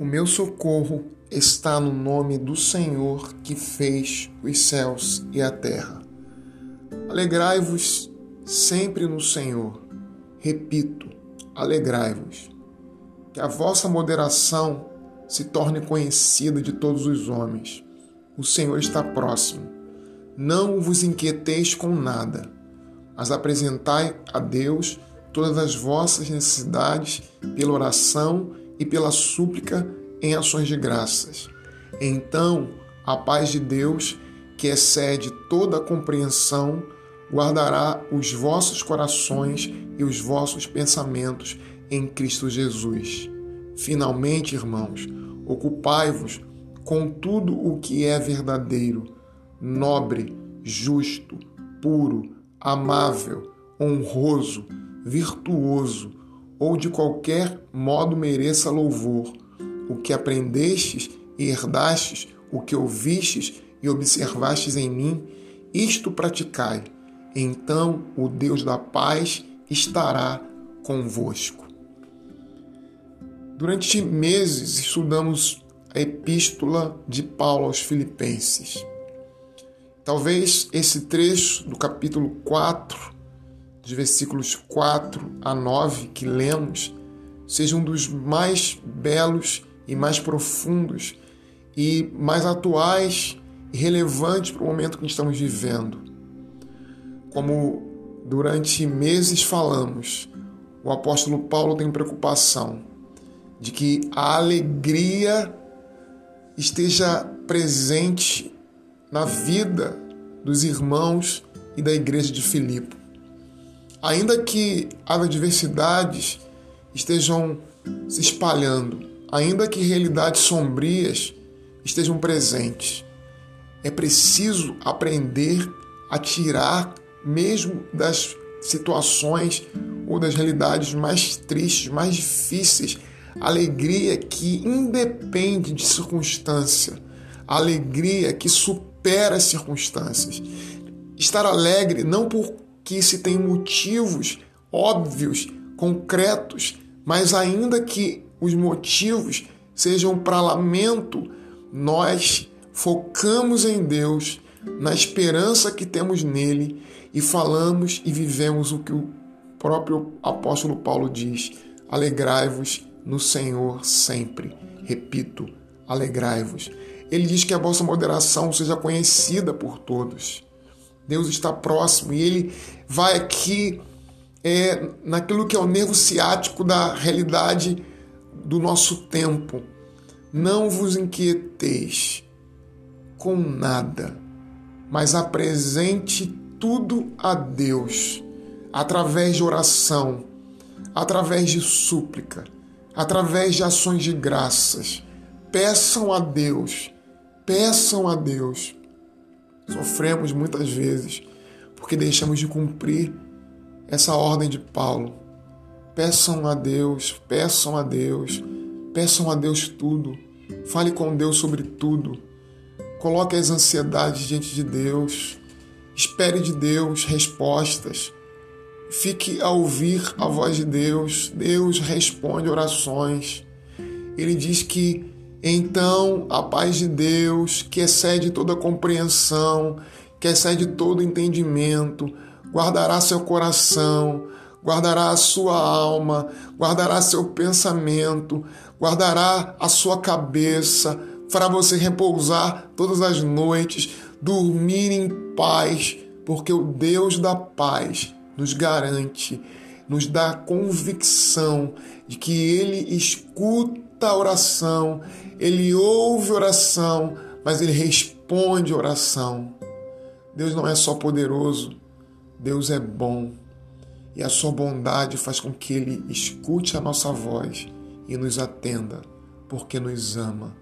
O meu socorro está no nome do Senhor que fez os céus e a terra. Alegrai-vos sempre no Senhor. Repito, alegrai-vos. Que a vossa moderação se torne conhecida de todos os homens. O Senhor está próximo. Não vos inquieteis com nada, mas apresentai a Deus todas as vossas necessidades pela oração e pela súplica em ações de graças. Então, a paz de Deus, que excede toda a compreensão, guardará os vossos corações e os vossos pensamentos em Cristo Jesus. Finalmente, irmãos, ocupai-vos com tudo o que é verdadeiro, nobre, justo, puro, amável, honroso, virtuoso ou de qualquer modo mereça louvor. O que aprendestes e herdastes, o que ouvistes e observastes em mim, isto praticai. Então o Deus da paz estará convosco. Durante meses estudamos a epístola de Paulo aos Filipenses. Talvez esse trecho do capítulo 4 de versículos 4 a 9 que lemos, seja um dos mais belos e mais profundos e mais atuais e relevantes para o momento que estamos vivendo. Como durante meses falamos, o apóstolo Paulo tem preocupação de que a alegria esteja presente na vida dos irmãos e da igreja de Filipe. Ainda que as adversidades estejam se espalhando, ainda que realidades sombrias estejam presentes, é preciso aprender a tirar mesmo das situações ou das realidades mais tristes, mais difíceis, alegria que independe de circunstância, alegria que supera as circunstâncias. Estar alegre não por que se tem motivos óbvios, concretos, mas ainda que os motivos sejam para lamento, nós focamos em Deus, na esperança que temos nele e falamos e vivemos o que o próprio apóstolo Paulo diz: alegrai-vos no Senhor sempre. Repito, alegrai-vos. Ele diz que a vossa moderação seja conhecida por todos. Deus está próximo e ele vai aqui é, naquilo que é o nervo ciático da realidade do nosso tempo. Não vos inquieteis com nada, mas apresente tudo a Deus através de oração, através de súplica, através de ações de graças. Peçam a Deus, peçam a Deus Sofremos muitas vezes porque deixamos de cumprir essa ordem de Paulo. Peçam a Deus, peçam a Deus, peçam a Deus tudo. Fale com Deus sobre tudo. Coloque as ansiedades diante de Deus. Espere de Deus respostas. Fique a ouvir a voz de Deus. Deus responde orações. Ele diz que então a paz de Deus, que excede toda compreensão, que excede todo entendimento, guardará seu coração, guardará a sua alma, guardará seu pensamento, guardará a sua cabeça, fará você repousar todas as noites, dormir em paz, porque o Deus da paz nos garante, nos dá a convicção de que Ele escuta a oração, ele ouve oração, mas ele responde oração. Deus não é só poderoso, Deus é bom. E a sua bondade faz com que ele escute a nossa voz e nos atenda, porque nos ama.